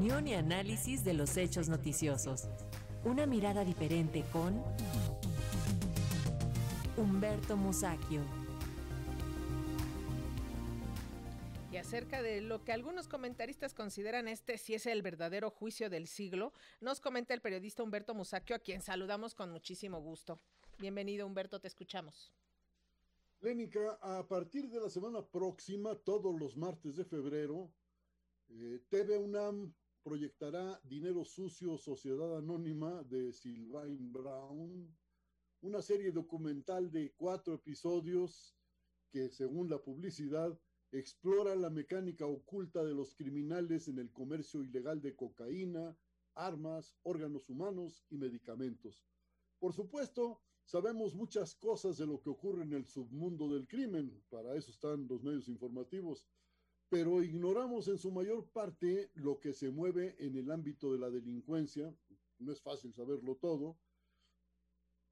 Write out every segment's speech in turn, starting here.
opinión y análisis de los hechos noticiosos. Una mirada diferente con Humberto Musacchio. Y acerca de lo que algunos comentaristas consideran este si es el verdadero juicio del siglo, nos comenta el periodista Humberto Musacchio, a quien saludamos con muchísimo gusto. Bienvenido Humberto, te escuchamos. Lénica, a partir de la semana próxima, todos los martes de febrero, eh, TV UNAM proyectará Dinero Sucio, Sociedad Anónima de Sylvain Brown, una serie documental de cuatro episodios que, según la publicidad, explora la mecánica oculta de los criminales en el comercio ilegal de cocaína, armas, órganos humanos y medicamentos. Por supuesto, sabemos muchas cosas de lo que ocurre en el submundo del crimen, para eso están los medios informativos, pero ignoramos en su mayor parte lo que se mueve en el ámbito de la delincuencia, no es fácil saberlo todo.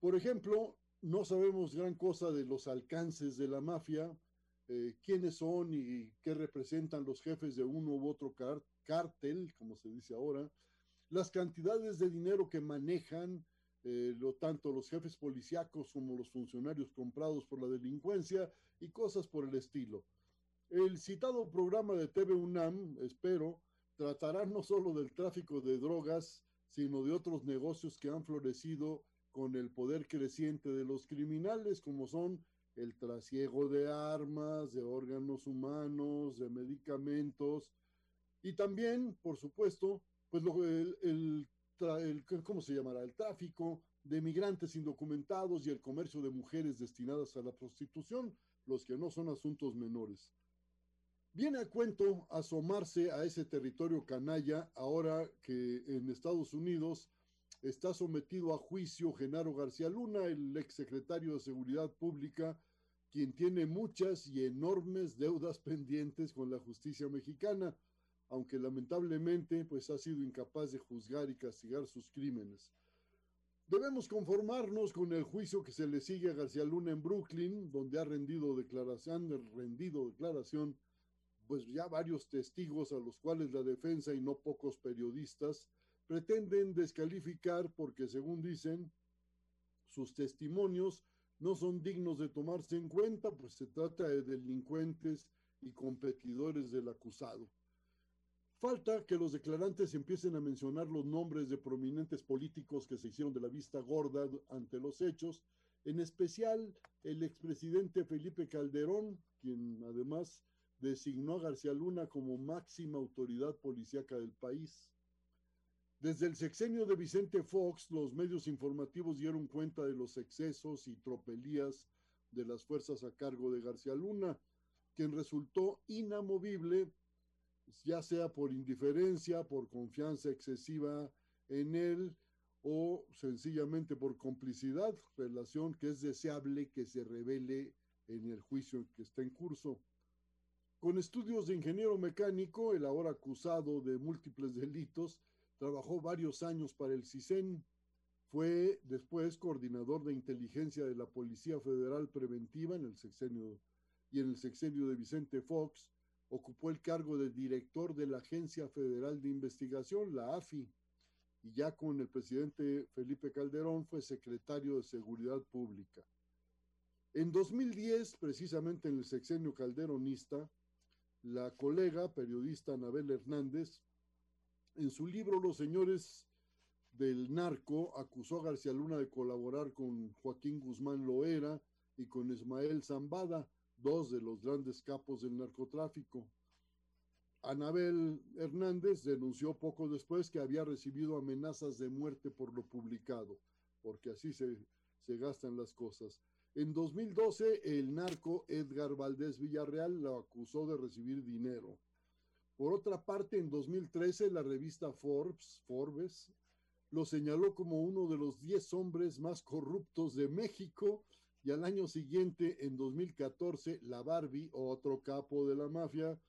Por ejemplo, no sabemos gran cosa de los alcances de la mafia, eh, quiénes son y qué representan los jefes de uno u otro cártel, como se dice ahora, las cantidades de dinero que manejan, eh, lo, tanto los jefes policíacos como los funcionarios comprados por la delincuencia y cosas por el estilo. El citado programa de TV UNAM, espero, tratará no solo del tráfico de drogas, sino de otros negocios que han florecido con el poder creciente de los criminales, como son el trasiego de armas, de órganos humanos, de medicamentos y también, por supuesto, pues lo, el, ¿cómo se llamará? El tráfico de migrantes indocumentados y el comercio de mujeres destinadas a la prostitución, los que no son asuntos menores. Viene a cuento asomarse a ese territorio canalla ahora que en Estados Unidos está sometido a juicio Genaro García Luna, el exsecretario de Seguridad Pública, quien tiene muchas y enormes deudas pendientes con la justicia mexicana, aunque lamentablemente pues ha sido incapaz de juzgar y castigar sus crímenes. Debemos conformarnos con el juicio que se le sigue a García Luna en Brooklyn, donde ha rendido declaración, rendido declaración, pues ya varios testigos a los cuales la defensa y no pocos periodistas pretenden descalificar porque, según dicen, sus testimonios no son dignos de tomarse en cuenta, pues se trata de delincuentes y competidores del acusado. Falta que los declarantes empiecen a mencionar los nombres de prominentes políticos que se hicieron de la vista gorda ante los hechos, en especial el expresidente Felipe Calderón, quien además designó a García Luna como máxima autoridad policíaca del país. Desde el sexenio de Vicente Fox, los medios informativos dieron cuenta de los excesos y tropelías de las fuerzas a cargo de García Luna, quien resultó inamovible, ya sea por indiferencia, por confianza excesiva en él o sencillamente por complicidad, relación que es deseable que se revele en el juicio que está en curso. Con estudios de ingeniero mecánico, el ahora acusado de múltiples delitos, trabajó varios años para el CISEN, fue después coordinador de inteligencia de la Policía Federal Preventiva en el sexenio y en el sexenio de Vicente Fox, ocupó el cargo de director de la Agencia Federal de Investigación, la AFI, y ya con el presidente Felipe Calderón fue secretario de Seguridad Pública. En 2010, precisamente en el sexenio calderonista, la colega periodista Anabel Hernández en su libro Los señores del narco acusó a García Luna de colaborar con Joaquín Guzmán Loera y con Ismael Zambada, dos de los grandes capos del narcotráfico. Anabel Hernández denunció poco después que había recibido amenazas de muerte por lo publicado, porque así se, se gastan las cosas. En 2012, el narco Edgar Valdés Villarreal lo acusó de recibir dinero. Por otra parte, en 2013, la revista Forbes, Forbes lo señaló como uno de los 10 hombres más corruptos de México y al año siguiente, en 2014, la Barbie, otro capo de la mafia,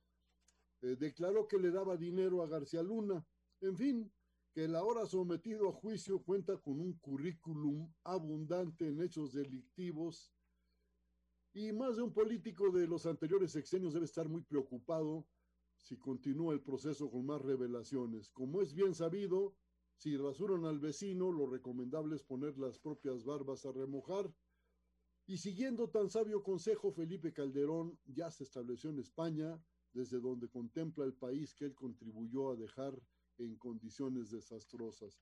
eh, declaró que le daba dinero a García Luna. En fin, que el ahora sometido a juicio cuenta con un currículum abundante en hechos delictivos y más de un político de los anteriores sexenios debe estar muy preocupado si continúa el proceso con más revelaciones. Como es bien sabido, si rasuran al vecino, lo recomendable es poner las propias barbas a remojar. Y siguiendo tan sabio consejo, Felipe Calderón ya se estableció en España, desde donde contempla el país que él contribuyó a dejar en condiciones desastrosas.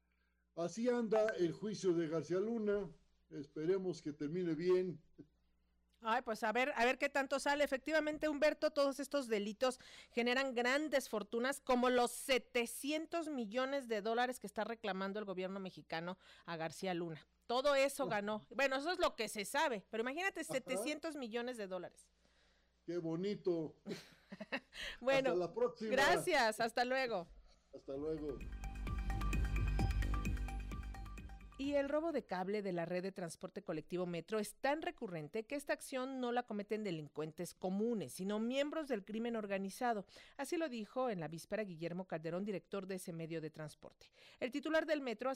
Así anda el juicio de García Luna. Esperemos que termine bien. Ay, pues a ver, a ver qué tanto sale. Efectivamente, Humberto, todos estos delitos generan grandes fortunas, como los 700 millones de dólares que está reclamando el gobierno mexicano a García Luna. Todo eso ganó. Bueno, eso es lo que se sabe, pero imagínate, 700 millones de dólares. Qué bonito. bueno, hasta la próxima. Gracias, hasta luego. Hasta luego. Y el robo de cable de la red de transporte colectivo Metro es tan recurrente que esta acción no la cometen delincuentes comunes, sino miembros del crimen organizado. Así lo dijo en la víspera Guillermo Calderón, director de ese medio de transporte. El titular del Metro